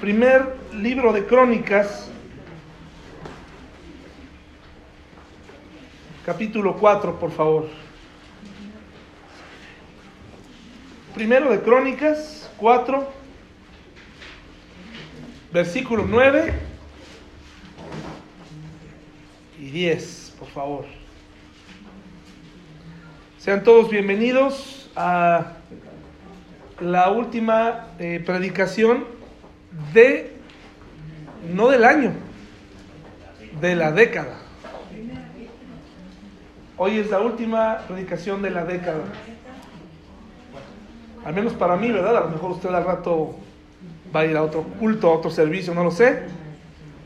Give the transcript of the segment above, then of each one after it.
Primer libro de Crónicas, capítulo 4, por favor. Primero de Crónicas 4, versículo 9 y 10, por favor. Sean todos bienvenidos a la última eh, predicación de, no del año, de la década. Hoy es la última predicación de la década. Al menos para mí, ¿verdad? A lo mejor usted al rato va a ir a otro culto, a otro servicio, no lo sé.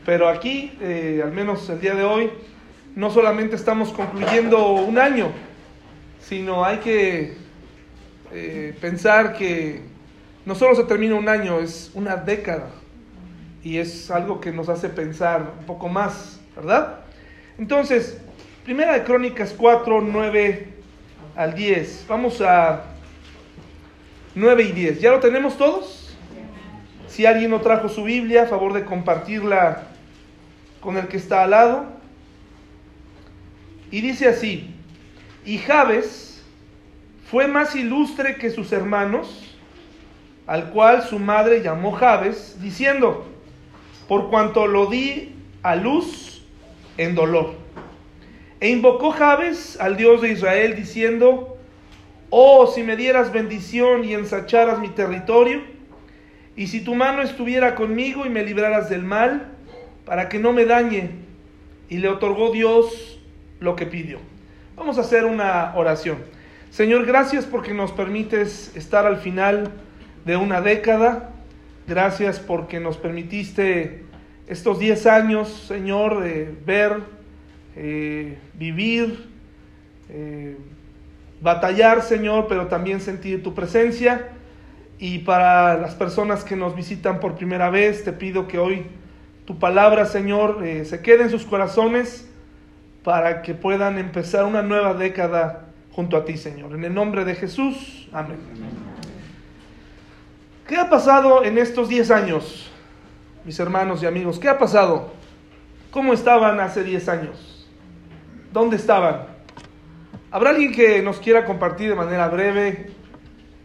Pero aquí, eh, al menos el día de hoy, no solamente estamos concluyendo un año, sino hay que eh, pensar que no solo se termina un año, es una década. Y es algo que nos hace pensar un poco más, ¿verdad? Entonces, Primera de Crónicas 4, 9 al 10. Vamos a 9 y 10. ¿Ya lo tenemos todos? Si alguien no trajo su Biblia, a favor de compartirla con el que está al lado. Y dice así, y Jabes fue más ilustre que sus hermanos, al cual su madre llamó Jabes, diciendo, por cuanto lo di a luz en dolor. E invocó Jabes al Dios de Israel, diciendo, oh, si me dieras bendición y ensacharas mi territorio, y si tu mano estuviera conmigo y me libraras del mal, para que no me dañe. Y le otorgó Dios lo que pidió. Vamos a hacer una oración. Señor, gracias porque nos permites estar al final de una década. Gracias porque nos permitiste estos 10 años, Señor, ver, eh, vivir, eh, batallar, Señor, pero también sentir tu presencia. Y para las personas que nos visitan por primera vez, te pido que hoy tu palabra, Señor, eh, se quede en sus corazones para que puedan empezar una nueva década junto a ti, Señor. En el nombre de Jesús, amén. ¿Qué ha pasado en estos 10 años, mis hermanos y amigos? ¿Qué ha pasado? ¿Cómo estaban hace 10 años? ¿Dónde estaban? ¿Habrá alguien que nos quiera compartir de manera breve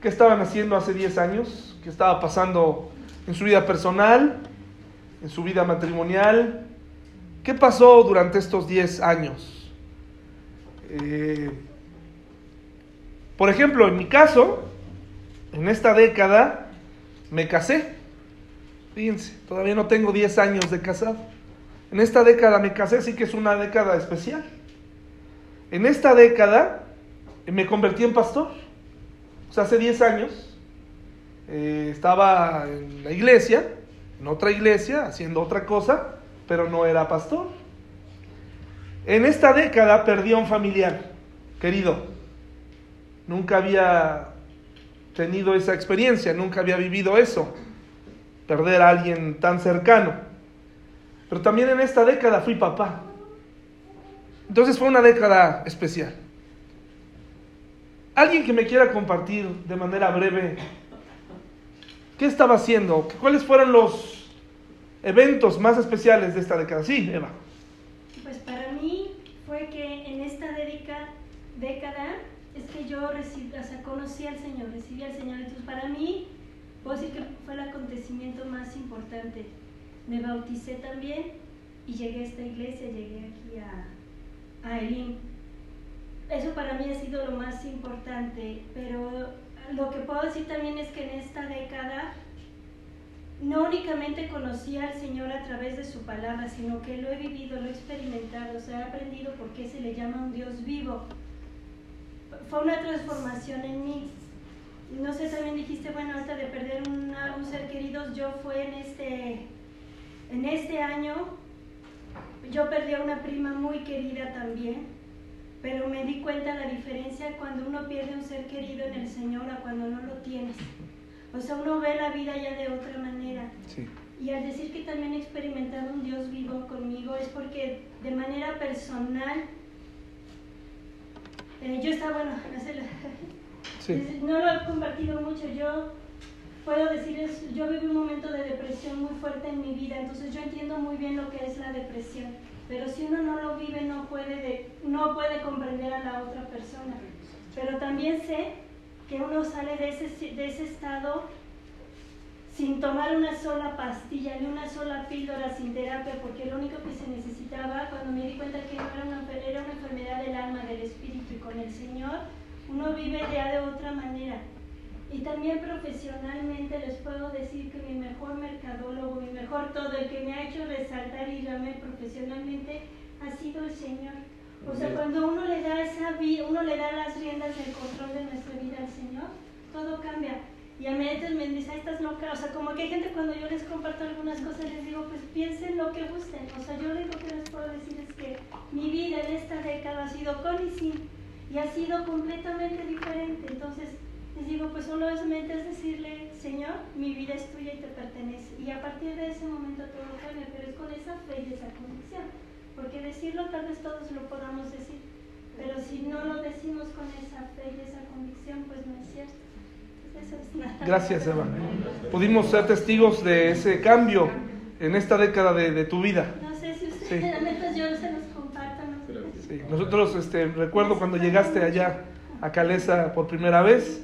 qué estaban haciendo hace 10 años? ¿Qué estaba pasando en su vida personal? ¿En su vida matrimonial? ¿Qué pasó durante estos 10 años? Eh, por ejemplo, en mi caso, en esta década, me casé. Fíjense, todavía no tengo 10 años de casado. En esta década me casé, sí que es una década especial. En esta década me convertí en pastor. O sea, hace 10 años eh, estaba en la iglesia, en otra iglesia, haciendo otra cosa, pero no era pastor. En esta década perdí a un familiar querido. Nunca había tenido esa experiencia, nunca había vivido eso, perder a alguien tan cercano. Pero también en esta década fui papá. Entonces fue una década especial. Alguien que me quiera compartir de manera breve qué estaba haciendo, cuáles fueron los eventos más especiales de esta década. Sí, Eva. Pues para mí fue que en esta década, es que yo recibí, o sea, conocí al Señor, recibí al Señor. Entonces para mí, puedo decir que fue el acontecimiento más importante. Me bauticé también y llegué a esta iglesia, llegué aquí a, a Elim. Eso para mí ha sido lo más importante, pero lo que puedo decir también es que en esta década no únicamente conocí al Señor a través de su palabra, sino que lo he vivido, lo he experimentado, o sea, he aprendido por qué se le llama un Dios vivo. Fue una transformación en mí. No sé, también dijiste, bueno, hasta de perder una, un ser querido, yo fue en este, en este año, yo perdí a una prima muy querida también, pero me di cuenta la diferencia cuando uno pierde un ser querido en el Señor a cuando no lo tienes. O sea, uno ve la vida ya de otra manera. Sí. Y al decir que también he experimentado un Dios vivo conmigo es porque de manera personal, eh, yo estaba, bueno, no, sé, Sí. no lo he compartido mucho, yo puedo decirles, yo viví un momento de depresión muy fuerte en mi vida, entonces yo entiendo muy bien lo que es la depresión, pero si uno no lo vive no puede, no puede comprender a la otra persona. Pero también sé que uno sale de ese, de ese estado sin tomar una sola pastilla ni una sola píldora sin terapia, porque lo único que se necesitaba, cuando me di cuenta que no era una, era una enfermedad espíritu y con el Señor, uno vive ya de otra manera. Y también profesionalmente les puedo decir que mi mejor mercadólogo, mi mejor todo, el que me ha hecho resaltar y llamarme profesionalmente, ha sido el Señor. O sea, cuando uno le da esa vida, uno le da las riendas del control de nuestra vida al Señor, todo cambia. Y a veces me dice, estás loca. O sea, como que hay gente cuando yo les comparto algunas cosas, les digo, pues piensen lo que gusten. O sea, yo lo único que les puedo decir es que mi vida en esta década ha sido con y sin. Y ha sido completamente diferente. Entonces, les digo, pues solamente es decirle, Señor, mi vida es tuya y te pertenece. Y a partir de ese momento todo cambia, pero es con esa fe y esa convicción. Porque decirlo tal vez todos lo podamos decir, pero si no lo decimos con esa fe y esa convicción, pues no es cierto. Gracias, Eva. Pudimos ser testigos de ese cambio en esta década de, tu vida. No sé si ustedes, sí. yo se los comparto. Sí. Nosotros, este, recuerdo cuando llegaste allá a Calesa por primera vez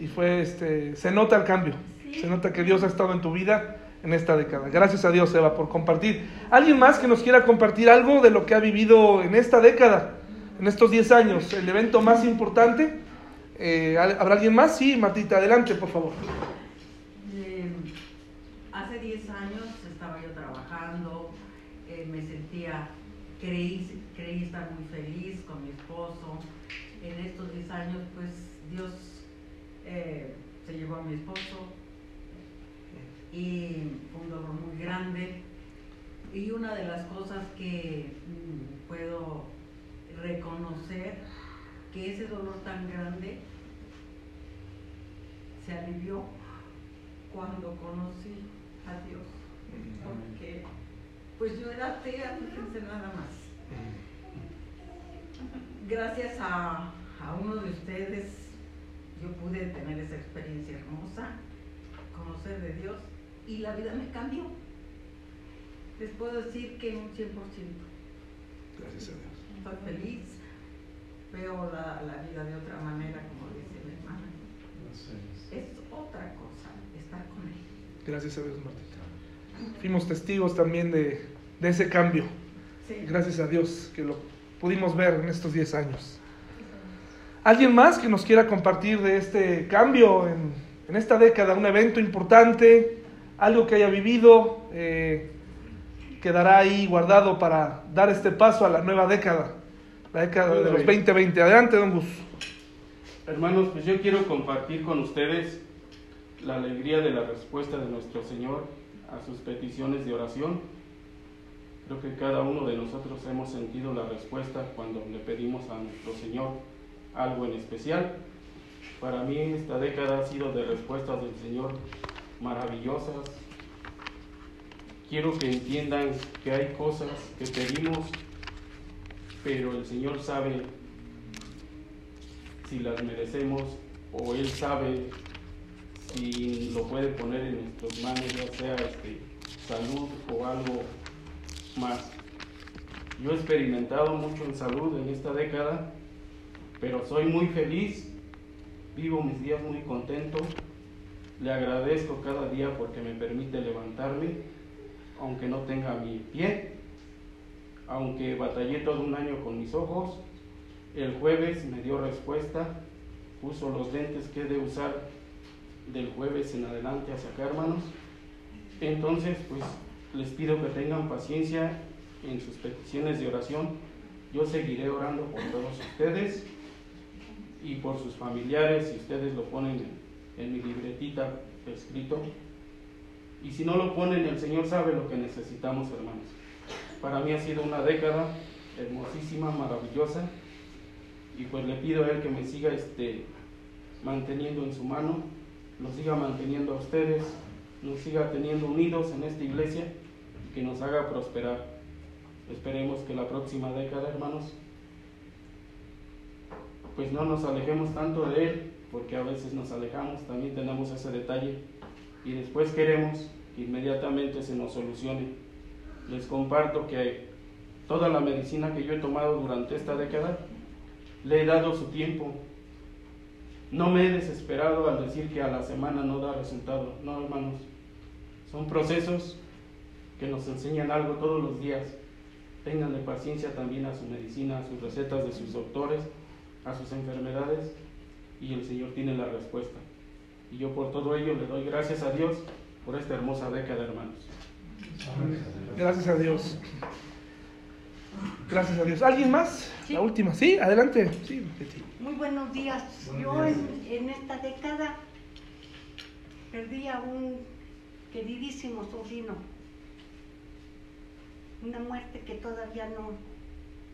y fue, este, se nota el cambio. Se nota que Dios ha estado en tu vida en esta década. Gracias a Dios, Eva, por compartir. ¿Alguien más que nos quiera compartir algo de lo que ha vivido en esta década, en estos 10 años? El evento más importante eh, ¿Habrá alguien más? Sí, Martita, adelante, por favor. Eh, hace 10 años estaba yo trabajando, eh, me sentía, creí, creí estar muy feliz con mi esposo. En estos 10 años, pues Dios se llevó a mi esposo y fue un dolor muy grande. Y una de las cosas que mm, puedo reconocer que ese dolor tan grande se alivió cuando conocí a Dios. Porque pues yo era atea, fíjense nada más. Gracias a, a uno de ustedes yo pude tener esa experiencia hermosa, conocer de Dios y la vida me cambió. Les puedo decir que un 100%. Gracias a Dios. Estoy feliz, veo la, la vida de otra manera, como dice mi hermana. Es otra cosa estar con Él. Gracias a Dios, Martita. Fuimos testigos también de, de ese cambio. Gracias a Dios que lo pudimos ver en estos 10 años. ¿Alguien más que nos quiera compartir de este cambio en, en esta década? Un evento importante, algo que haya vivido, eh, quedará ahí guardado para dar este paso a la nueva década la década de los 2020. Adelante, don Gus. Hermanos, pues yo quiero compartir con ustedes la alegría de la respuesta de nuestro Señor a sus peticiones de oración. Creo que cada uno de nosotros hemos sentido la respuesta cuando le pedimos a nuestro Señor algo en especial. Para mí esta década ha sido de respuestas del Señor maravillosas. Quiero que entiendan que hay cosas que pedimos pero el Señor sabe si las merecemos o Él sabe si lo puede poner en nuestras manos, ya sea este, salud o algo más. Yo he experimentado mucho en salud en esta década, pero soy muy feliz, vivo mis días muy contento, le agradezco cada día porque me permite levantarme, aunque no tenga mi pie, aunque batallé todo un año con mis ojos, el jueves me dio respuesta, puso los lentes que he de usar del jueves en adelante a sacar manos. Entonces, pues les pido que tengan paciencia en sus peticiones de oración. Yo seguiré orando por todos ustedes y por sus familiares, si ustedes lo ponen en, en mi libretita escrito. Y si no lo ponen, el Señor sabe lo que necesitamos, hermanos. Para mí ha sido una década hermosísima, maravillosa. Y pues le pido a Él que me siga este, manteniendo en su mano, nos siga manteniendo a ustedes, nos siga teniendo unidos en esta iglesia y que nos haga prosperar. Esperemos que la próxima década, hermanos, pues no nos alejemos tanto de Él, porque a veces nos alejamos, también tenemos ese detalle, y después queremos que inmediatamente se nos solucione. Les comparto que toda la medicina que yo he tomado durante esta década, le he dado su tiempo. No me he desesperado al decir que a la semana no da resultado. No, hermanos. Son procesos que nos enseñan algo todos los días. Ténganle paciencia también a su medicina, a sus recetas de sus doctores, a sus enfermedades, y el Señor tiene la respuesta. Y yo por todo ello le doy gracias a Dios por esta hermosa década, hermanos. Gracias a Dios. Gracias a Dios. ¿Alguien más? La última. Sí, adelante. Sí, Muy buenos días. Yo En, en, esta década perdí a un queridísimo sobrino. Una muerte que todavía no,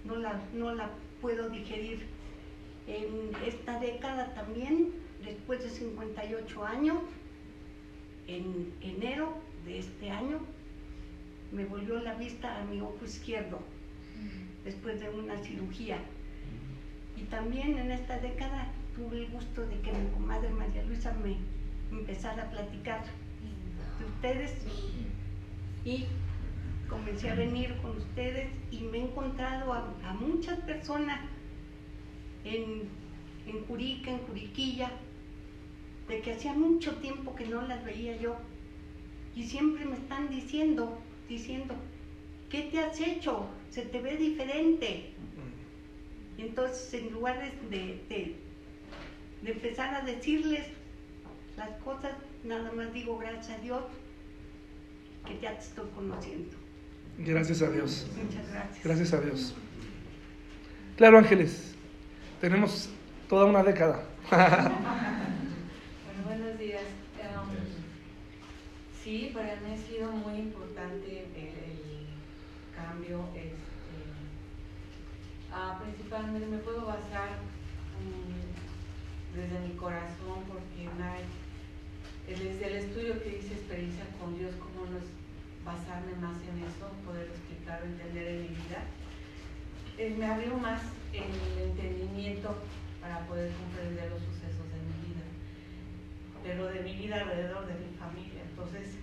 no, la, no la puedo digerir. En esta década también, después de 58 años, en enero de este año, me volvió la vista a mi ojo izquierdo después de una cirugía. Y también en esta década tuve el gusto de que mi comadre María Luisa me empezara a platicar de ustedes y comencé a venir con ustedes y me he encontrado a, muchas personas en, en Curica, en Curiquilla, de que hacía mucho tiempo que no las veía yo. Y siempre me están diciendo, diciendo, ¿qué te has hecho? Se te ve diferente. Y entonces en lugar de, de, empezar a decirles las cosas, nada más digo gracias a Dios que ya te estoy conociendo. Gracias a Dios. Muchas gracias. Gracias a Dios. Claro, Ángeles, tenemos toda una década. bueno, buenos días. Um, sí, para mí ha sido muy importante el, cambio. Este, uh, principalmente me puedo basar um, desde mi corazón porque desde el estudio que hice experiencia con Dios, cómo no es basarme más en eso, poder explicar, entender en mi vida. Eh, me abrió más el entendimiento para poder comprender los sucesos de mi vida, pero de mi vida alrededor de mi familia. Entonces,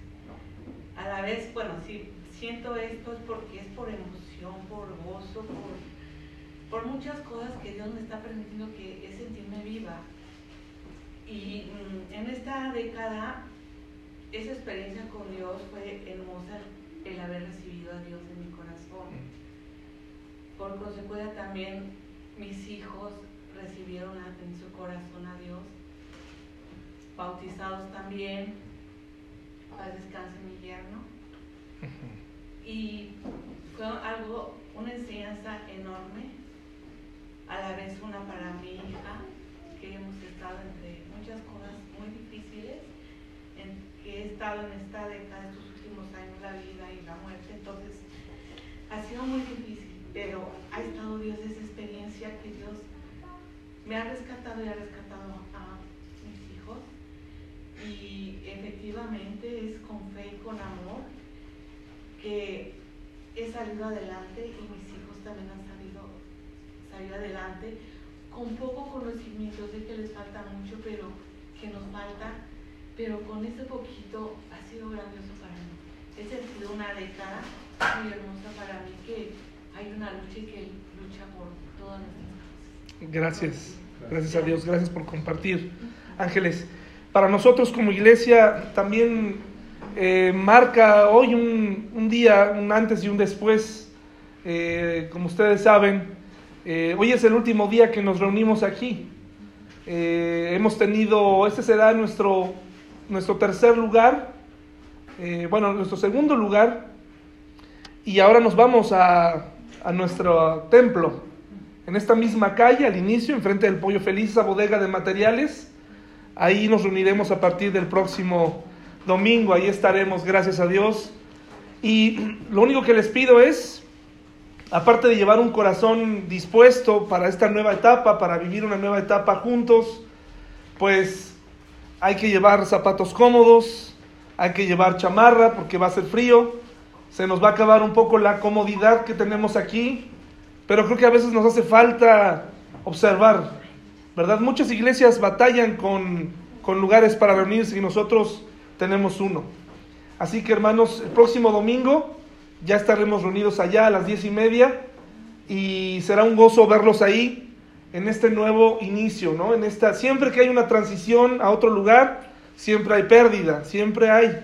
a la vez, bueno, si siento esto es porque es por emoción, por gozo, por, por muchas cosas que Dios me está permitiendo que sentirme viva. Y mm, en esta década, esa experiencia con Dios fue hermosa el haber recibido a Dios en mi corazón. Por consecuencia también mis hijos recibieron en su corazón a Dios, bautizados también, para descanse mi yerno. Y fue algo, una enseñanza enorme, a la vez una para mi hija, que hemos estado entre muchas cosas muy difíciles, en que he estado en esta década, estos últimos años, la vida y la muerte, entonces ha sido muy difícil, pero ha estado Dios esa experiencia que Dios me ha rescatado y ha rescatado a mis hijos. Y efectivamente es con fe y con amor que he salido adelante y mis hijos también han salido, salido adelante con poco conocimiento. Sé que les falta mucho, pero que nos falta, pero con ese poquito ha sido grandioso para mí. Es sido una década muy hermosa para mí que hay una lucha y que lucha por todas nuestras Gracias, gracias a Dios, gracias por compartir. Ángeles, para nosotros como iglesia también eh, marca hoy un, día, un antes y un después. Eh, como ustedes saben, eh, hoy es el último día que nos reunimos aquí. hemos tenido, este será nuestro, nuestro tercer lugar, bueno, nuestro segundo lugar, y ahora nos vamos a, a nuestro templo en esta misma calle, al inicio, enfrente del Pollo Feliz, esa bodega de materiales. Ahí nos reuniremos a partir del próximo domingo, ahí estaremos, gracias a Dios. Y lo único que les pido es, aparte de llevar un corazón dispuesto para esta nueva etapa, para vivir una nueva etapa juntos, pues hay que llevar zapatos cómodos, hay que llevar chamarra porque va a ser frío, se nos va a acabar un poco la comodidad que tenemos aquí, pero creo que a veces nos hace falta observar, ¿verdad? Muchas iglesias batallan con, lugares para reunirse y nosotros tenemos uno. Así que hermanos, el próximo domingo ya estaremos reunidos allá a las diez y media y será un gozo verlos ahí en este nuevo inicio, ¿no? En esta, siempre que hay una transición a otro lugar, siempre hay pérdida, siempre hay,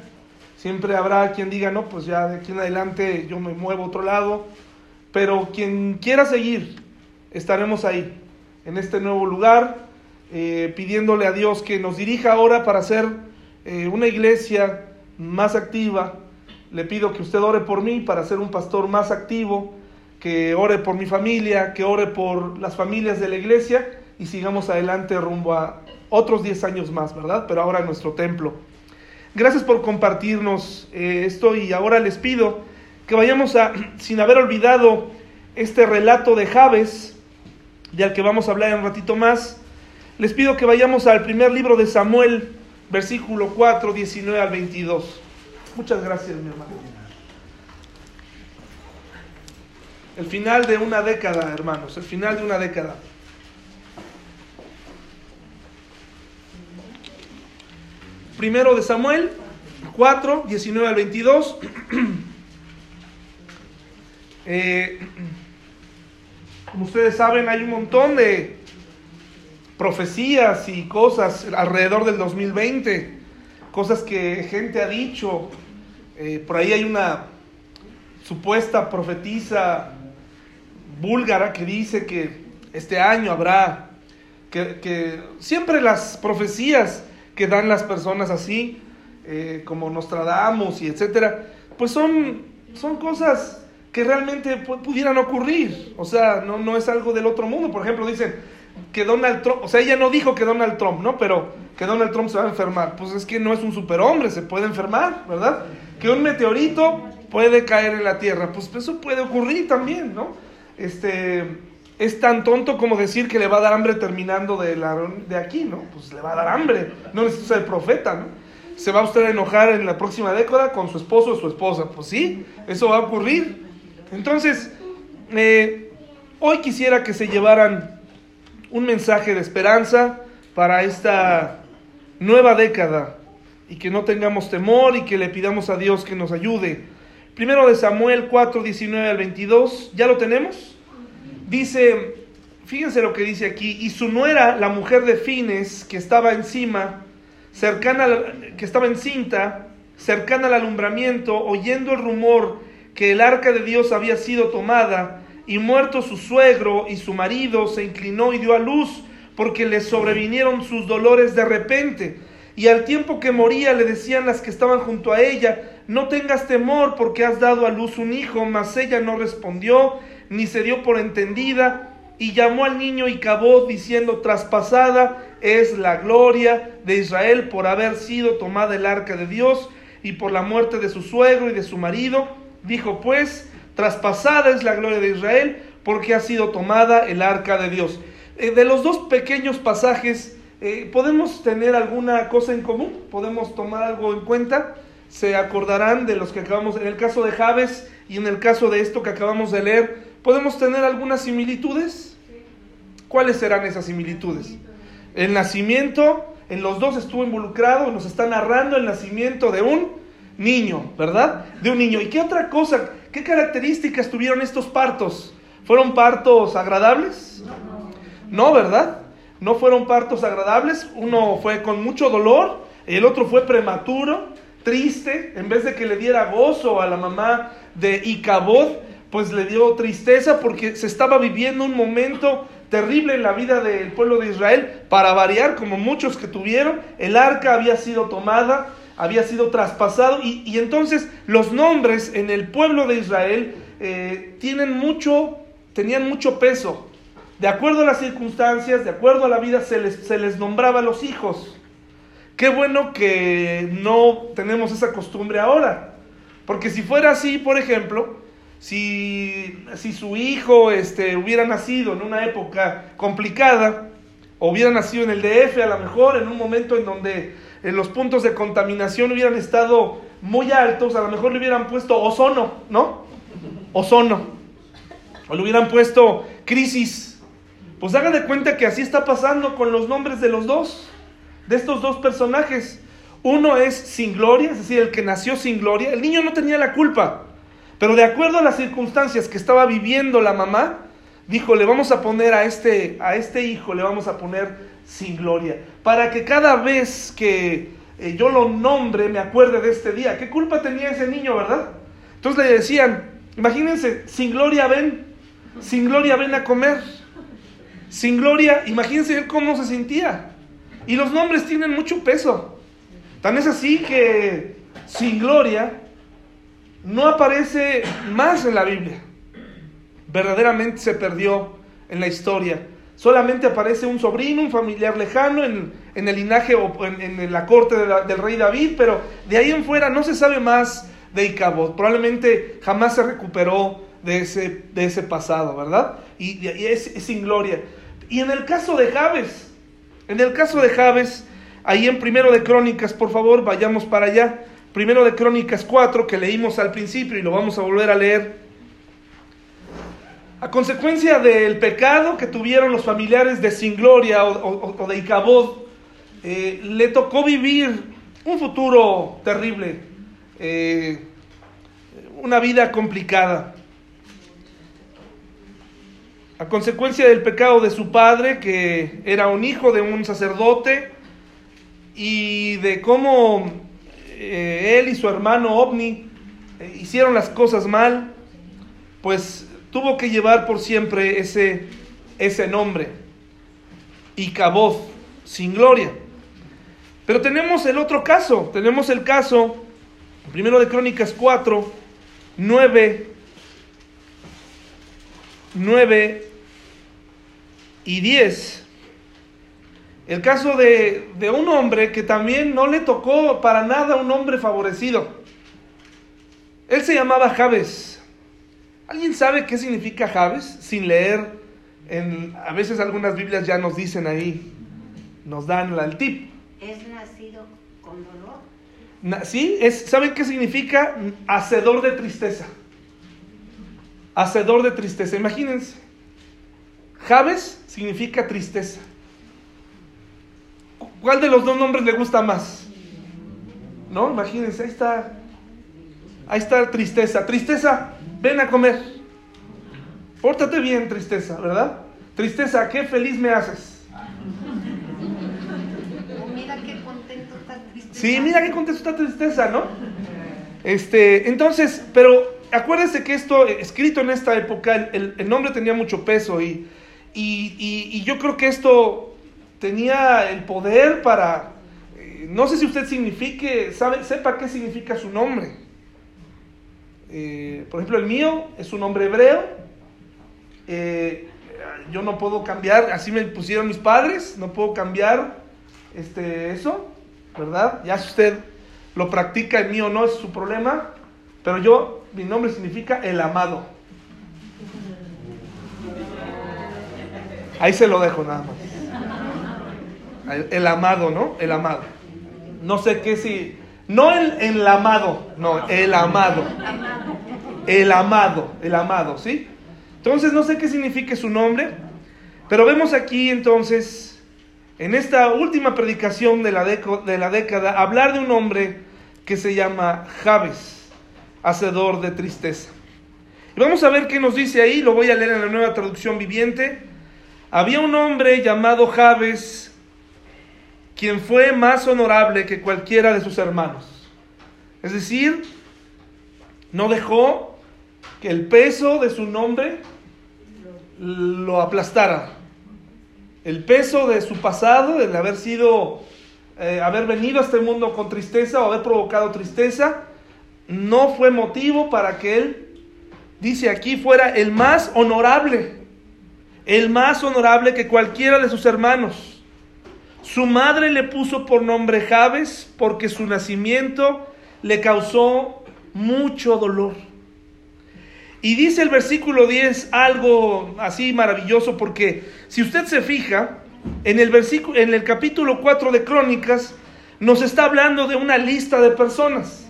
siempre habrá quien diga, no, pues ya de aquí en adelante yo me muevo a otro lado, pero quien quiera seguir, estaremos ahí, en este nuevo lugar, eh, pidiéndole a Dios que nos dirija ahora para ser eh, una iglesia más activa. Le pido que usted ore por mí para ser un pastor más activo, que ore por mi familia, que ore por las familias de la iglesia y sigamos adelante rumbo a otros 10 años más, ¿verdad? Pero ahora en nuestro templo. Gracias por compartirnos eh, esto y ahora les pido que vayamos a, sin haber olvidado este relato de Javes, de al que vamos a hablar en un ratito más, les pido que vayamos al primer libro de Samuel, versículo 4, 19 al 22. Muchas gracias, mi hermano. El final de una década, hermanos, el final de una década. Primero de Samuel 4, 19 al 22. Eh, como ustedes saben, hay un montón de profecías y cosas alrededor del 2020, cosas que gente ha dicho. Eh, por ahí hay una supuesta profetisa búlgara que dice que este año habrá, que, siempre las profecías que dan las personas así, eh, como Nostradamus y etcétera, pues son, son cosas que realmente pudieran ocurrir. O sea, no, no es algo del otro mundo. Por ejemplo, dicen que Donald Trump, o sea, ella no dijo que Donald Trump, ¿no? Pero que Donald Trump se va a enfermar. Pues es que no es un superhombre, se puede enfermar, ¿verdad? Que un meteorito puede caer en la Tierra. Pues eso puede ocurrir también, ¿no? Este, es tan tonto como decir que le va a dar hambre terminando de, la, de aquí, ¿no? Pues le va a dar hambre. No necesita ser profeta, ¿no? ¿Se va usted a enojar en la próxima década con su esposo o su esposa? Pues sí, eso va a ocurrir. Entonces, eh, hoy quisiera que se llevaran un mensaje de esperanza para esta nueva década y que no tengamos temor y que le pidamos a Dios que nos ayude. Primero de Samuel 4, 19 al 22, ¿ya lo tenemos? Dice, fíjense lo que dice aquí, y su nuera, la mujer de Fines, que estaba encima, cercana, que estaba encinta, cercana al alumbramiento, oyendo el rumor que el arca de Dios había sido tomada, y muerto su suegro y su marido, se inclinó y dio a luz, porque le sobrevinieron sus dolores de repente. Y al tiempo que moría le decían las que estaban junto a ella, no tengas temor porque has dado a luz un hijo, mas ella no respondió, ni se dio por entendida, y llamó al niño y cabó diciendo, traspasada es la gloria de Israel por haber sido tomada el arca de Dios y por la muerte de su suegro y de su marido Dijo pues, traspasada es la gloria de Israel porque ha sido tomada el arca de Dios. Eh, de los dos pequeños pasajes, eh, ¿podemos tener alguna cosa en común? ¿Podemos tomar algo en cuenta? Se acordarán de los que acabamos, en el caso de Javes y en el caso de esto que acabamos de leer, ¿podemos tener algunas similitudes? ¿Cuáles serán esas similitudes? El nacimiento, en los dos estuvo involucrado, nos está narrando el nacimiento de un niño, ¿verdad? De un niño. ¿Y qué otra cosa? ¿Qué características tuvieron estos partos? ¿Fueron partos agradables? No, ¿verdad? No fueron partos agradables. Uno fue con mucho dolor, el otro fue prematuro, triste. En vez de que le diera gozo a la mamá de Icabod, pues le dio tristeza porque se estaba viviendo un momento terrible en la vida del pueblo de Israel. Para variar, como muchos que tuvieron, el arca había sido tomada había sido traspasado y, entonces los nombres en el pueblo de Israel eh, tienen mucho, tenían mucho peso. De acuerdo a las circunstancias, de acuerdo a la vida, se les, se les nombraba a los hijos. Qué bueno que no tenemos esa costumbre ahora. Porque si fuera así, por ejemplo, si, si su hijo este, hubiera nacido en una época complicada, o hubiera nacido en el DF a lo mejor, en un momento en donde los puntos de contaminación hubieran estado muy altos, a lo mejor le hubieran puesto ozono, ¿no? Ozono. O le hubieran puesto crisis. Pues haga de cuenta que así está pasando con los nombres de los dos, de estos dos personajes. Uno es sin gloria, es decir, el que nació sin gloria. El niño no tenía la culpa, pero de acuerdo a las circunstancias que estaba viviendo la mamá, dijo, le vamos a poner a este, a este hijo, le vamos a poner sin gloria, para que cada vez que eh, yo lo nombre me acuerde de este día. ¿Qué culpa tenía ese niño, verdad? Entonces le decían, imagínense, sin gloria ven, sin gloria ven a comer, sin gloria, imagínense cómo se sentía. Y los nombres tienen mucho peso. Tan es así que sin gloria no aparece más en la Biblia. Verdaderamente se perdió en la historia. Solamente aparece un sobrino, un familiar lejano en, en el linaje o en, en la corte del rey David, pero de ahí en fuera no se sabe más de Icabod. Probablemente jamás se recuperó de ese, de ese pasado, ¿verdad? Y, es, es sin gloria. Y en el caso de Jabes, en el caso de Jabes, ahí en Primero de Crónicas, por favor, vayamos para allá. Primero de Crónicas 4, que leímos al principio y lo vamos a volver a leer. A consecuencia del pecado que tuvieron los familiares de Sin Gloria o, de Icabod, eh, le tocó vivir un futuro terrible, eh, una vida complicada. A consecuencia del pecado de su padre, que era un hijo de un sacerdote, y de cómo eh, él y su hermano Ovni hicieron las cosas mal, pues tuvo que llevar por siempre ese, ese nombre, Icabod, sin gloria. Pero tenemos el otro caso, tenemos el caso, primero de Crónicas 4, 9, 9 y 10. El caso de, de un hombre que también no le tocó para nada un hombre favorecido. Él se llamaba Jabes. ¿Alguien sabe qué significa Jabes? Sin leer, en, a veces algunas Biblias ya nos dicen ahí, nos dan el tip. Es nacido con dolor. Na- ¿Sí? Es, ¿Saben qué significa? Hacedor de tristeza. Hacedor de tristeza. Imagínense. Jabes significa tristeza. Cu- ¿Cuál de los dos nombres le gusta más? ¿No? Imagínense, ahí está. Ahí está tristeza. Tristeza, ven a comer. Pórtate bien, tristeza, ¿verdad? Tristeza, qué feliz me haces. Oh, mira qué contento está triste. Sí, mira qué contexto está tristeza, ¿no? Este, entonces, pero acuérdense que esto, eh, escrito en esta época, el- el, el nombre tenía mucho peso y, y, y- y yo creo que esto tenía el poder para, eh, no sé si usted signifique, sabe, sepa qué significa su nombre. Eh, por ejemplo, el mío es un nombre hebreo. Eh, yo no puedo cambiar, así me pusieron mis padres, no puedo cambiar este, eso, ¿verdad? Ya si usted lo practica, el mío no es su problema, pero yo, mi nombre significa el amado. Ahí se lo dejo nada más. El, el amado, ¿no? El amado. No sé qué si... No el, el amado, no, el amado. El amado, el amado, ¿sí? Entonces no sé qué significa su nombre, pero vemos aquí entonces, en esta última predicación de la, deco- de la década, hablar de un hombre que se llama Jabes, hacedor de tristeza. Y vamos a ver qué nos dice ahí, lo voy a leer en la nueva traducción viviente. Había un hombre llamado Jabes, quien fue más honorable que cualquiera de sus hermanos. Es decir, no dejó que el peso de su nombre lo aplastara. El peso de su pasado, el haber sido, eh, haber venido a este mundo con tristeza o haber provocado tristeza, no fue motivo para que él, dice aquí, fuera el más honorable, el más honorable que cualquiera de sus hermanos. Su madre le puso por nombre Jabes porque su nacimiento le causó mucho dolor. Y dice el versículo 10 algo así maravilloso porque si usted se fija en el versículo en el capítulo 4 de Crónicas nos está hablando de una lista de personas.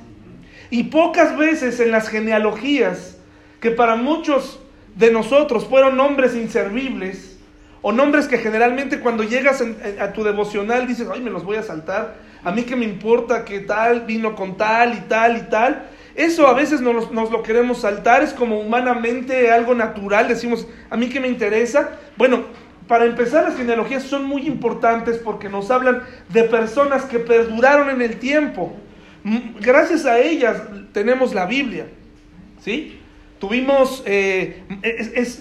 Y pocas veces en las genealogías que para muchos de nosotros fueron nombres inservibles o nombres que generalmente cuando llegas a tu devocional dices, ay, me los voy a saltar. a mí que me importa que tal vino con tal y tal y tal. Eso a veces nos, nos lo queremos saltar, es como humanamente algo natural, decimos, a mí que me interesa. Bueno, para empezar, las genealogías son muy importantes porque nos hablan de personas que perduraron en el tiempo. Gracias a ellas tenemos la Biblia. ¿Sí? Tuvimos, eh,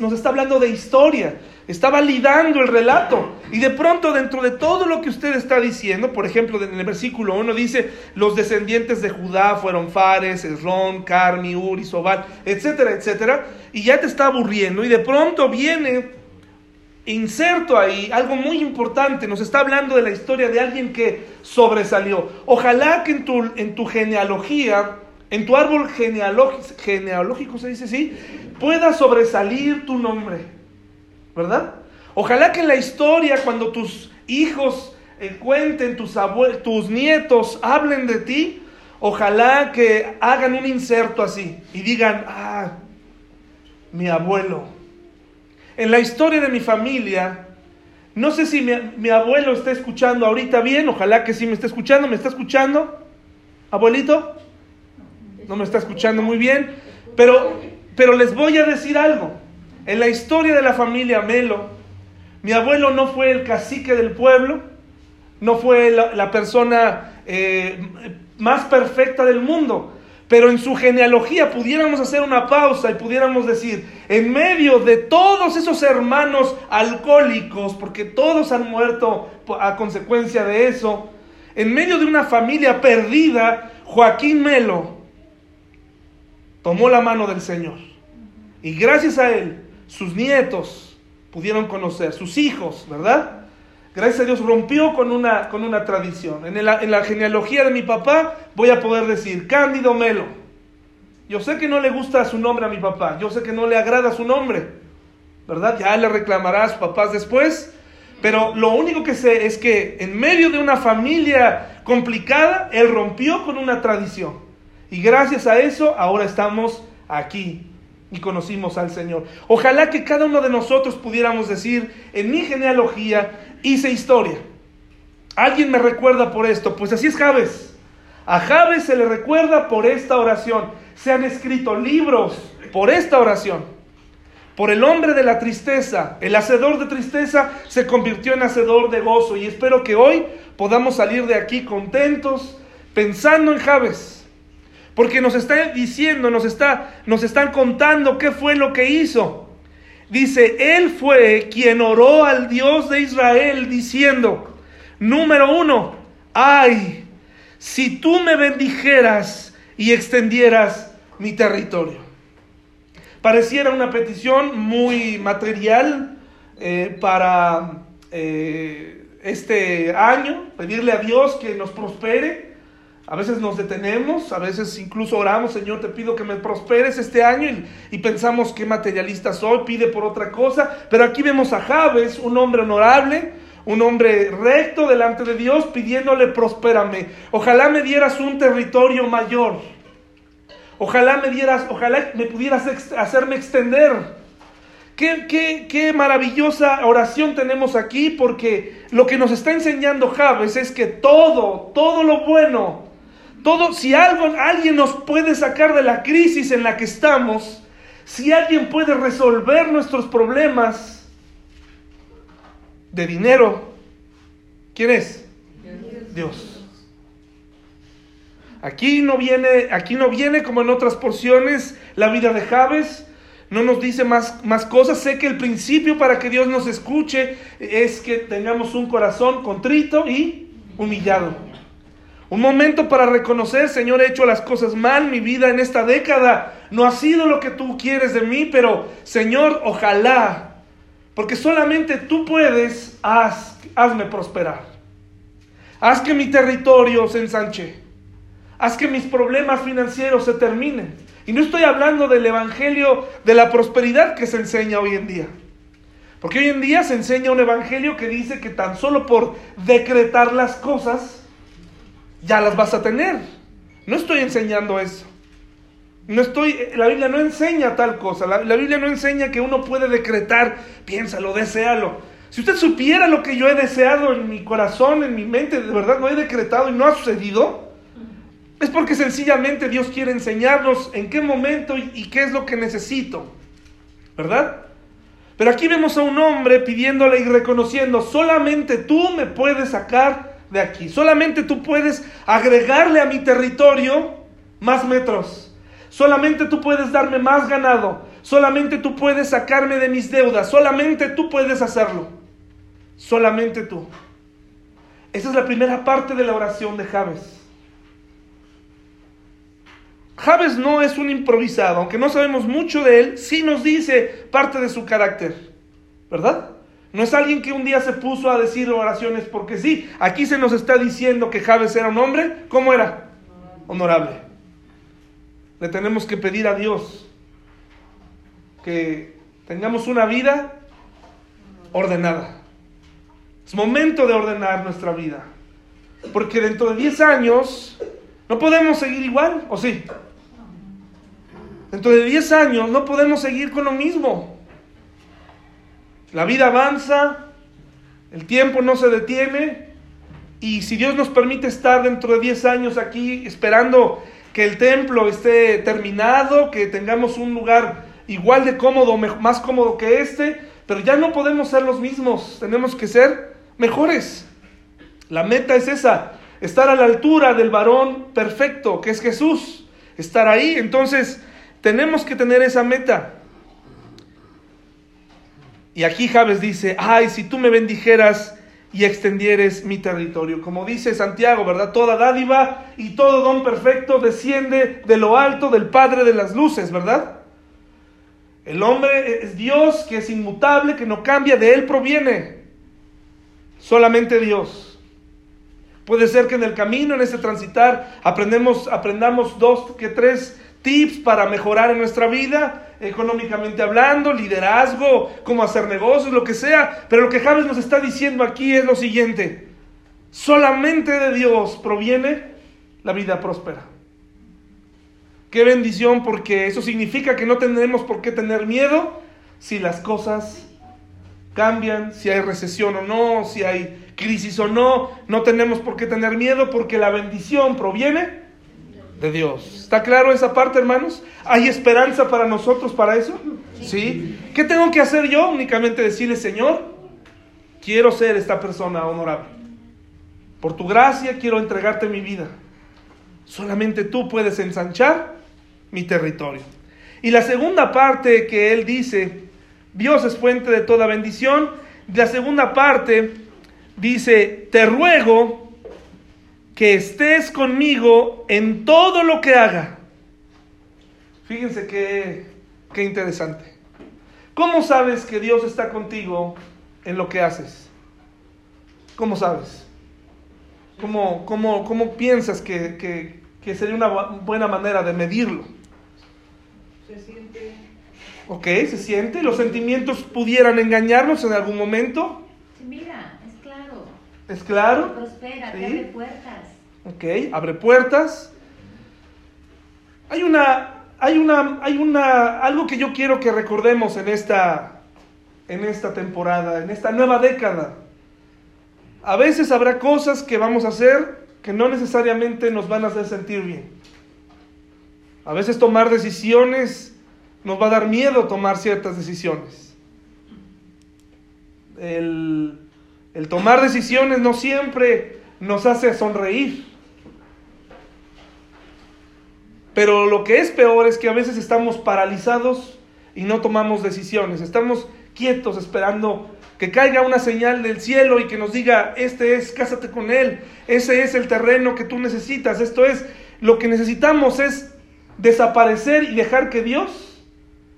nos está hablando de historia, está validando el relato. Y de pronto dentro de todo lo que usted está diciendo, por ejemplo, en el versículo 1 dice, los descendientes de Judá fueron Fares, Esrón, Carmi, Uri, Sobal, etcétera, etcétera. Y ya te está aburriendo y de pronto viene inserto ahí algo muy importante. Nos está hablando de la historia de alguien que sobresalió. Ojalá que en tu, en tu genealogía, en tu árbol genealógico, genealógico se dice así, pueda sobresalir tu nombre. ¿Verdad? Ojalá que en la historia, cuando tus hijos eh, cuenten, tus, tus nietos hablen de ti, ojalá que hagan un inserto así y digan, ah, mi abuelo. En la historia de mi familia, no sé si mi, mi abuelo está escuchando ahorita bien, ojalá que sí me esté escuchando, ¿me está escuchando? ¿Abuelito? No me está escuchando muy bien, pero, pero les voy a decir algo. En la historia de la familia Melo, mi abuelo no fue el cacique del pueblo, no fue la, persona eh, más perfecta del mundo, pero en su genealogía pudiéramos hacer una pausa y pudiéramos decir, en medio de todos esos hermanos alcohólicos, porque todos han muerto a consecuencia de eso, en medio de una familia perdida, Joaquín Melo tomó la mano del Señor. Y gracias a él, sus nietos pudieron conocer, sus hijos, ¿verdad? Gracias a Dios rompió con una, con una tradición. En la, en la genealogía de mi papá voy a poder decir, Cándido Melo. Yo sé que no le gusta su nombre a mi papá, yo sé que no le agrada su nombre, ¿verdad? Ya le reclamará a sus papás después, pero lo único que sé es que en medio de una familia complicada, él rompió con una tradición. Y gracias a eso, ahora estamos aquí y conocimos al Señor. Ojalá que cada uno de nosotros pudiéramos decir, en mi genealogía hice historia. Alguien me recuerda por esto, pues así es Jabes. A Jabes se le recuerda por esta oración. Se han escrito libros por esta oración. Por el hombre de la tristeza, el hacedor de tristeza se convirtió en hacedor de gozo. Y espero que hoy podamos salir de aquí contentos, pensando en Jabes. Porque nos está diciendo, nos, está, nos están contando qué fue lo que hizo. Dice, Él fue quien oró al Dios de Israel diciendo, número uno, ay, si tú me bendijeras y extendieras mi territorio. Pareciera una petición muy material eh, para eh, este año, pedirle a Dios que nos prospere. A veces nos detenemos, a veces incluso oramos, Señor, te pido que me prosperes este año y, pensamos qué materialista soy, pide por otra cosa. Pero aquí vemos a Jabes, un hombre honorable, un hombre recto delante de Dios, pidiéndole prospérame. Ojalá me dieras un territorio mayor. Ojalá me dieras, ojalá me pudieras hacerme extender. Qué, qué, qué maravillosa oración tenemos aquí porque lo que nos está enseñando Jabes es que todo, todo lo bueno, todo, si algo, alguien nos puede sacar de la crisis en la que estamos, si alguien puede resolver nuestros problemas de dinero, ¿quién es? Dios. Aquí no viene, aquí no viene como en otras porciones la vida de Jabes. No nos dice más, más cosas. Sé que el principio para que Dios nos escuche es que tengamos un corazón contrito y humillado. Un momento para reconocer, Señor, he hecho las cosas mal, mi vida en esta década no ha sido lo que tú quieres de mí, pero Señor, ojalá, porque solamente tú puedes, haz, hazme prosperar. Haz que mi territorio se ensanche. Haz que mis problemas financieros se terminen. Y no estoy hablando del evangelio de la prosperidad que se enseña hoy en día. Porque hoy en día se enseña un evangelio que dice que tan solo por decretar las cosas ya las vas a tener. No estoy enseñando eso. No estoy, la Biblia no enseña tal cosa. La, Biblia no enseña que uno puede decretar, piénsalo, deséalo. Si usted supiera lo que yo he deseado en mi corazón, en mi mente, de verdad lo he decretado y no ha sucedido, es porque sencillamente Dios quiere enseñarnos en qué momento y qué es lo que necesito. ¿Verdad? Pero aquí vemos a un hombre pidiéndole y reconociendo, solamente tú me puedes sacar de aquí, solamente tú puedes agregarle a mi territorio más metros, solamente tú puedes darme más ganado, solamente tú puedes sacarme de mis deudas, solamente tú puedes hacerlo, solamente tú. Esa es la primera parte de la oración de Javes. Javes no es un improvisado, aunque no sabemos mucho de él, sí nos dice parte de su carácter, ¿verdad? No es alguien que un día se puso a decir oraciones porque sí. Aquí se nos está diciendo que Javes era un hombre, ¿cómo era? Honorable. Le tenemos que pedir a Dios que tengamos una vida ordenada. Es momento de ordenar nuestra vida. Porque dentro de 10 años no podemos seguir igual, ¿o sí? Dentro de 10 años no podemos seguir con lo mismo. La vida avanza, el tiempo no se detiene y si Dios nos permite estar dentro de 10 años aquí esperando que el templo esté terminado, que tengamos un lugar igual de cómodo, más cómodo que este, pero ya no podemos ser los mismos, tenemos que ser mejores. La meta es esa, estar a la altura del varón perfecto, que es Jesús, estar ahí. Entonces, tenemos que tener esa meta. Y aquí Javes dice, ay, si tú me bendijeras y extendieres mi territorio. Como dice Santiago, ¿verdad? Toda dádiva y todo don perfecto desciende de lo alto del Padre de las Luces, ¿verdad? El hombre es Dios que es inmutable, que no cambia, de Él proviene. Solamente Dios. Puede ser que en el camino, en ese transitar, aprendemos, aprendamos dos que tres tips para mejorar en nuestra vida, económicamente hablando, liderazgo, cómo hacer negocios, lo que sea. Pero lo que Javes nos está diciendo aquí es lo siguiente. Solamente de Dios proviene la vida próspera. Qué bendición porque eso significa que no tendremos por qué tener miedo si las cosas cambian, si hay recesión o no, si hay crisis o no. No tenemos por qué tener miedo porque la bendición proviene de Dios. ¿Está claro esa parte, hermanos? ¿Hay esperanza para nosotros para eso? ¿Sí? ¿Qué tengo que hacer yo? Únicamente decirle, Señor, quiero ser esta persona honorable. Por tu gracia quiero entregarte mi vida. Solamente tú puedes ensanchar mi territorio. Y la segunda parte que él dice, Dios es fuente de toda bendición. La segunda parte dice, te ruego que estés conmigo en todo lo que haga. Fíjense qué, qué interesante. ¿Cómo sabes que Dios está contigo en lo que haces? ¿Cómo sabes? ¿Cómo, cómo, cómo piensas que, que, que sería una buena manera de medirlo? Se siente. Ok, se siente. ¿Los sentimientos pudieran engañarnos en algún momento? Mira, es claro. ¿Es claro? Prospera, Sí. abre puertas. Ok, abre puertas. Hay una, hay una, hay una, algo que yo quiero que recordemos en esta, en esta temporada, en esta nueva década. A veces habrá cosas que vamos a hacer que no necesariamente nos van a hacer sentir bien. A veces tomar decisiones nos va a dar miedo tomar ciertas decisiones. El, el tomar decisiones no siempre nos hace sonreír. Pero lo que es peor es que a veces estamos paralizados y no tomamos decisiones. Estamos quietos esperando que caiga una señal del cielo y que nos diga, este es, cásate con él, ese es el terreno que tú necesitas, esto es, lo que necesitamos es desaparecer y dejar que Dios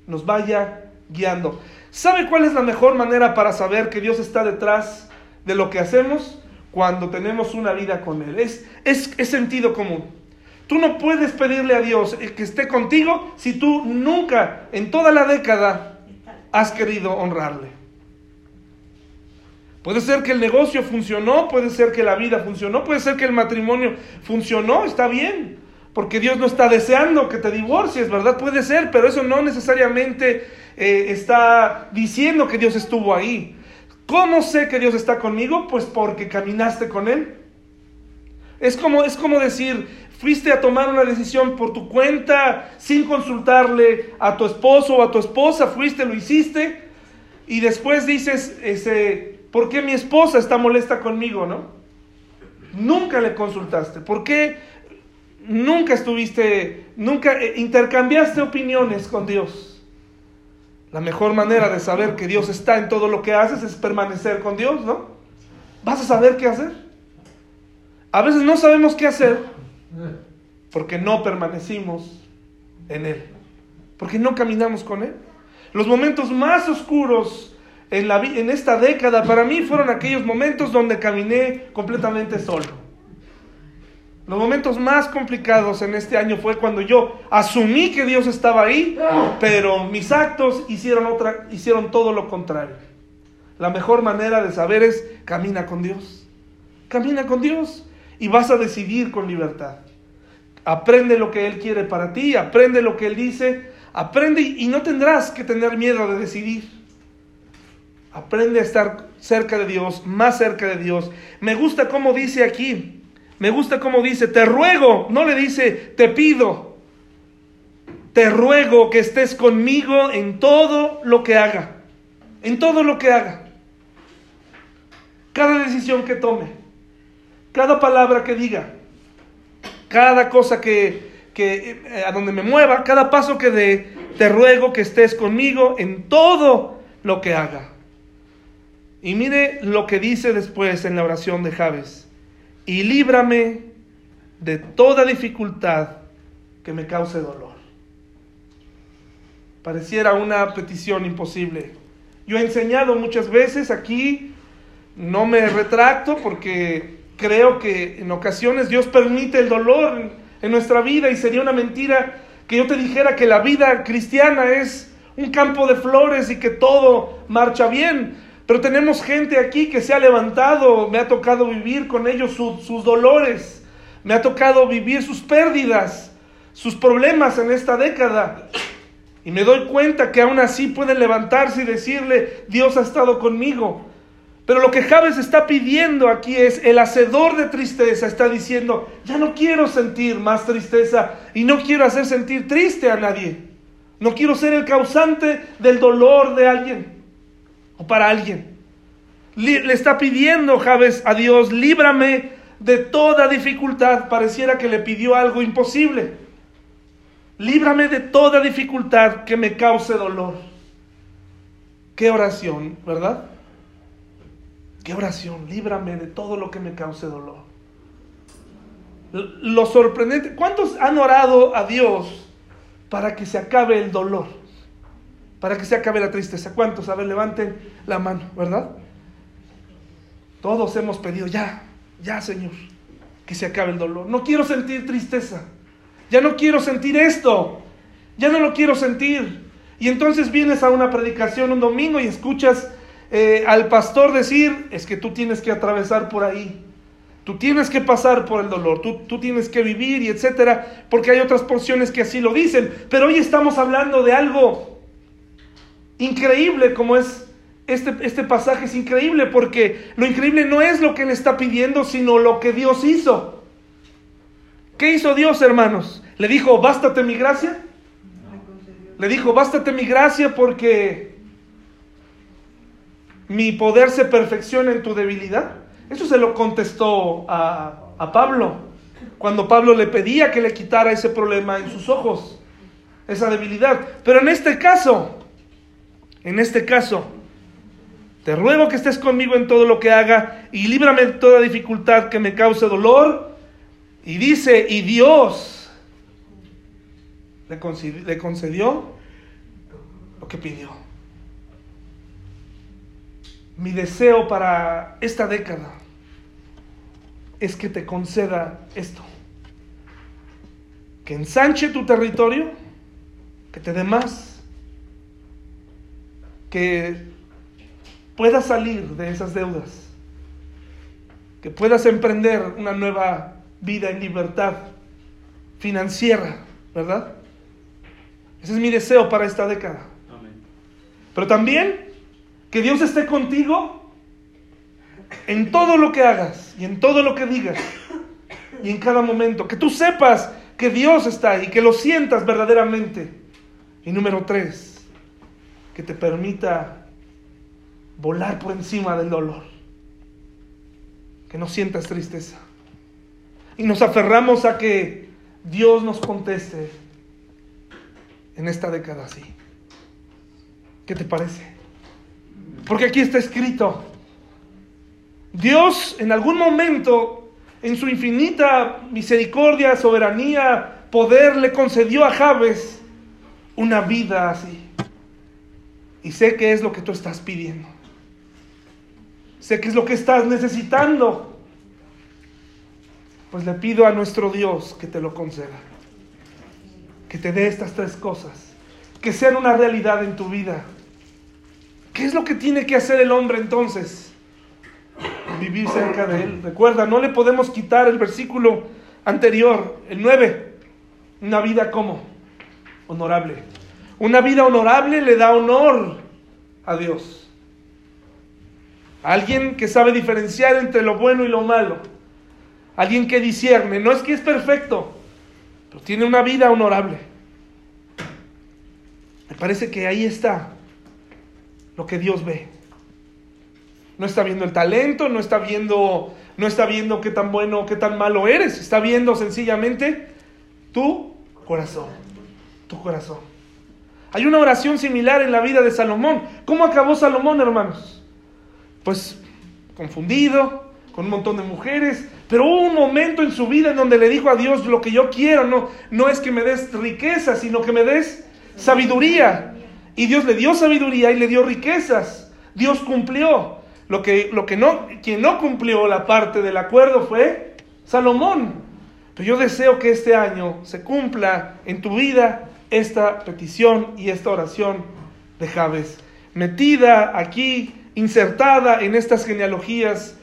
nos vaya guiando. ¿Sabe cuál es la mejor manera para saber que Dios está detrás de lo que hacemos? Cuando tenemos una vida con Él. Es, es, sentido común. Tú no puedes pedirle a Dios que esté contigo si tú nunca en toda la década has querido honrarle. Puede ser que el negocio funcionó, puede ser que la vida funcionó, puede ser que el matrimonio funcionó, está bien, porque Dios no está deseando que te divorcies, ¿verdad? Puede ser, pero eso no necesariamente eh, está diciendo que Dios estuvo ahí. ¿Cómo sé que Dios está conmigo? Pues porque caminaste con Él. Es como, es como decir, fuiste a tomar una decisión por tu cuenta, sin consultarle a tu esposo o a tu esposa, fuiste, lo hiciste, y después dices, ese, ¿por qué mi esposa está molesta conmigo, no? Nunca le consultaste. ¿Por qué nunca estuviste, nunca eh, intercambiaste opiniones con Dios? La mejor manera de saber que Dios está en todo lo que haces es permanecer con Dios, ¿no? Vas a saber qué hacer. A veces no sabemos qué hacer porque no permanecimos en Él, porque no caminamos con Él. Los momentos más oscuros en, esta década para mí fueron aquellos momentos donde caminé completamente solo. Los momentos más complicados en este año fue cuando yo asumí que Dios estaba ahí, pero mis actos hicieron, otra, hicieron todo lo contrario. La mejor manera de saber es camina con Dios. Camina con Dios y vas a decidir con libertad. Aprende lo que Él quiere para ti, aprende lo que Él dice, aprende y no tendrás que tener miedo de decidir. Aprende a estar cerca de Dios, más cerca de Dios. Me gusta cómo dice aquí, me gusta cómo dice, te ruego, no le dice, te pido, te ruego que estés conmigo en todo lo que haga, en todo lo que haga. Cada decisión que tome, cada palabra que diga, cada cosa que, que eh, a donde me mueva, cada paso que dé, te ruego que estés conmigo en todo lo que haga. Y mire lo que dice después en la oración de Javes. Y líbrame de toda dificultad que me cause dolor. Pareciera una petición imposible. Yo he enseñado muchas veces aquí, no me retracto porque creo que en ocasiones Dios permite el dolor en, nuestra vida y sería una mentira que yo te dijera que la vida cristiana es un campo de flores y que todo marcha bien. Pero tenemos gente aquí que se ha levantado, me ha tocado vivir con ellos su- sus dolores, me ha tocado vivir sus pérdidas, sus problemas en esta década. Y me doy cuenta que aún así pueden levantarse y decirle, Dios ha estado conmigo. Pero lo que Javes está pidiendo aquí es, el hacedor de tristeza está diciendo, ya no quiero sentir más tristeza y no quiero hacer sentir triste a nadie. No quiero ser el causante del dolor de alguien o para alguien. Le está pidiendo Javes a Dios, líbrame de toda dificultad. Pareciera que le pidió algo imposible. Líbrame de toda dificultad que me cause dolor. Qué oración, ¿verdad? Qué oración, líbrame de todo lo que me cause dolor. Lo sorprendente, ¿cuántos han orado a Dios para que se acabe el dolor? Para que se acabe la tristeza. ¿Cuántos? A ver, levanten la mano, ¿verdad? Todos hemos pedido, ya, ya Señor, que se acabe el dolor. No quiero sentir tristeza. Ya no quiero sentir esto. Ya no lo quiero sentir. Y entonces vienes a una predicación un domingo y escuchas eh, al pastor decir, es que tú tienes que atravesar por ahí. Tú tienes que pasar por el dolor, tú, tú tienes que vivir y etcétera, porque hay otras porciones que así lo dicen. Pero hoy estamos hablando de algo increíble como es este, este pasaje, es increíble porque lo increíble no es lo que él está pidiendo, sino lo que Dios hizo. ¿Qué hizo Dios, hermanos? Le dijo, bástate mi gracia. Le dijo, bástate mi gracia porque mi poder se perfecciona en tu debilidad. Eso se lo contestó a, a Pablo, cuando Pablo le pedía que le quitara ese problema en sus ojos, esa debilidad. Pero en este caso, en este caso, te ruego que estés conmigo en todo lo que haga y líbrame de toda dificultad que me cause dolor. Y dice, y Dios le concedi- le concedió lo que pidió. Mi deseo para esta década es que te conceda esto. Que ensanche tu territorio, que te dé más, que puedas salir de esas deudas, que puedas emprender una nueva vida en libertad financiera, ¿verdad? Ese es mi deseo para esta década. Amén. Pero también que Dios esté contigo en todo lo que hagas y en todo lo que digas y en cada momento. Que tú sepas que Dios está ahí, que lo sientas verdaderamente. Y número tres, que te permita volar por encima del dolor. Que no sientas tristeza. Y nos aferramos a que Dios nos conteste en esta década así. ¿Qué te parece? Porque aquí está escrito. Dios en algún momento, en su infinita misericordia, soberanía, poder, le concedió a Jabes una vida así. Y sé que es lo que tú estás pidiendo. Sé que es lo que estás necesitando. Pues le pido a nuestro Dios que te lo conceda. Que te dé estas tres cosas. Que sean una realidad en tu vida. ¿Qué es lo que tiene que hacer el hombre entonces? Vivir cerca de él. Recuerda, no le podemos quitar el versículo anterior, el 9. Una vida como honorable. Una vida honorable le da honor a Dios. Alguien que sabe diferenciar entre lo bueno y lo malo. Alguien que discierne. No es que es perfecto, pero tiene una vida honorable. Me parece que ahí está lo que Dios ve. No está viendo el talento, no está viendo, no está viendo qué tan bueno o qué tan malo eres. Está viendo sencillamente tu corazón. Tu corazón. Hay una oración similar en la vida de Salomón. ¿Cómo acabó Salomón, hermanos? Pues confundido, con un montón de mujeres, pero hubo un momento en su vida en donde le dijo a Dios, lo que yo quiero no, no es que me des riqueza, sino que me des sabiduría. Y Dios le dio sabiduría y le dio riquezas. Dios cumplió. Lo que, lo que no, quien no cumplió la parte del acuerdo fue Salomón. Pero yo deseo que este año se cumpla en tu vida esta petición y esta oración de Javes. Metida aquí, insertada en estas genealogías,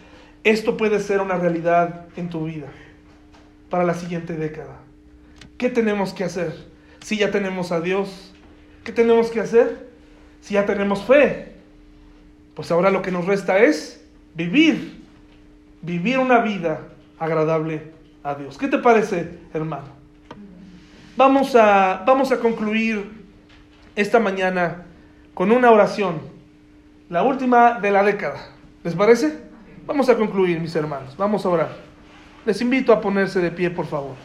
esto puede ser una realidad en tu vida para la siguiente década. ¿Qué tenemos que hacer? Si ya tenemos a Dios, ¿qué tenemos que hacer? Si ya tenemos fe, pues ahora lo que nos resta es vivir, vivir una vida agradable a Dios. ¿Qué te parece, hermano? Vamos a, vamos a concluir esta mañana con una oración, la última de la década. ¿Les parece? Vamos a concluir, mis hermanos. Vamos a orar. Les invito a ponerse de pie, por favor.